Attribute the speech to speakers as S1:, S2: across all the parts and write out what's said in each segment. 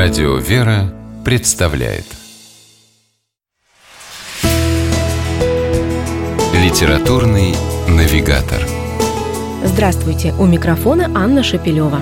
S1: Радио «Вера» представляет Литературный навигатор
S2: Здравствуйте! У микрофона Анна Шапилева.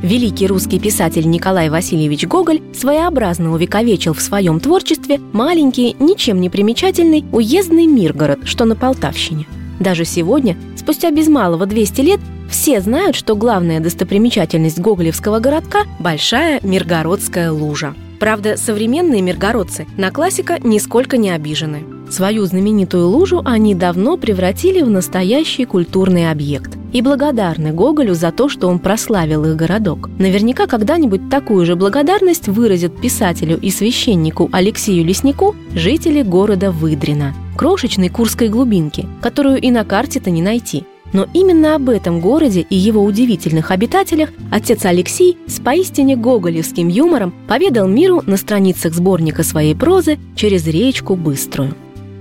S2: Великий русский писатель Николай Васильевич Гоголь своеобразно увековечил в своем творчестве маленький, ничем не примечательный уездный Миргород, что на Полтавщине. Даже сегодня, спустя без малого 200 лет, все знают, что главная достопримечательность гоголевского городка – большая Миргородская лужа. Правда, современные миргородцы на классика нисколько не обижены. Свою знаменитую лужу они давно превратили в настоящий культурный объект и благодарны Гоголю за то, что он прославил их городок. Наверняка когда-нибудь такую же благодарность выразят писателю и священнику Алексею Леснику жители города Выдрина, крошечной курской глубинки, которую и на карте-то не найти – но именно об этом городе и его удивительных обитателях отец Алексей с поистине гоголевским юмором поведал миру на страницах сборника своей прозы «Через речку Быструю».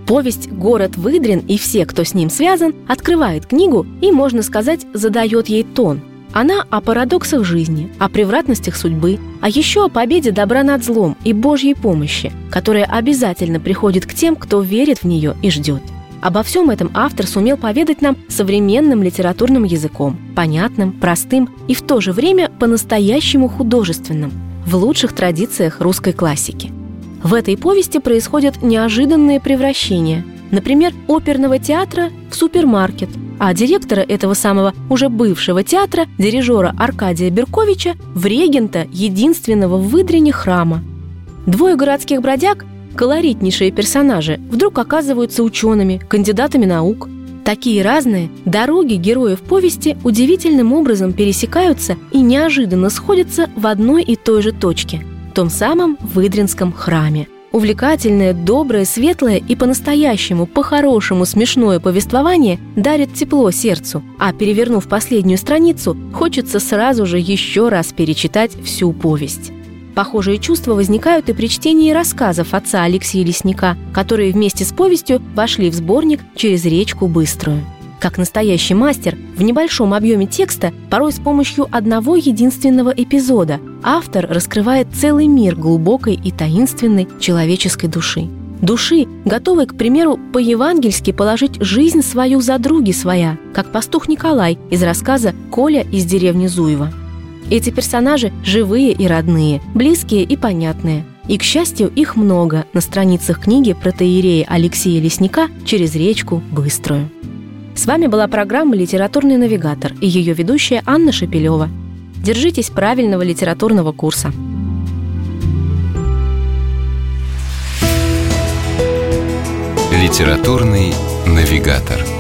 S2: Повесть «Город Выдрин» и все, кто с ним связан, открывает книгу и, можно сказать, задает ей тон. Она о парадоксах жизни, о превратностях судьбы, а еще о победе добра над злом и Божьей помощи, которая обязательно приходит к тем, кто верит в нее и ждет – Обо всем этом автор сумел поведать нам современным литературным языком, понятным, простым и в то же время по-настоящему художественным, в лучших традициях русской классики. В этой повести происходят неожиданные превращения. Например, оперного театра в супермаркет, а директора этого самого уже бывшего театра, дирижера Аркадия Берковича, в регента единственного в выдрене храма. Двое городских бродяг колоритнейшие персонажи вдруг оказываются учеными, кандидатами наук. Такие разные дороги героев повести удивительным образом пересекаются и неожиданно сходятся в одной и той же точке – том самом Выдринском храме. Увлекательное, доброе, светлое и по-настоящему, по-хорошему смешное повествование дарит тепло сердцу, а перевернув последнюю страницу, хочется сразу же еще раз перечитать всю повесть. Похожие чувства возникают и при чтении рассказов отца Алексея Лесника, которые вместе с повестью вошли в сборник «Через речку Быструю». Как настоящий мастер, в небольшом объеме текста, порой с помощью одного единственного эпизода, автор раскрывает целый мир глубокой и таинственной человеческой души. Души, готовой, к примеру, по-евангельски положить жизнь свою за други своя, как пастух Николай из рассказа «Коля из деревни Зуева». Эти персонажи живые и родные, близкие и понятные. И, к счастью, их много на страницах книги про протеерея Алексея Лесника «Через речку Быструю». С вами была программа «Литературный навигатор» и ее ведущая Анна Шапилева. Держитесь правильного литературного курса.
S1: Литературный навигатор.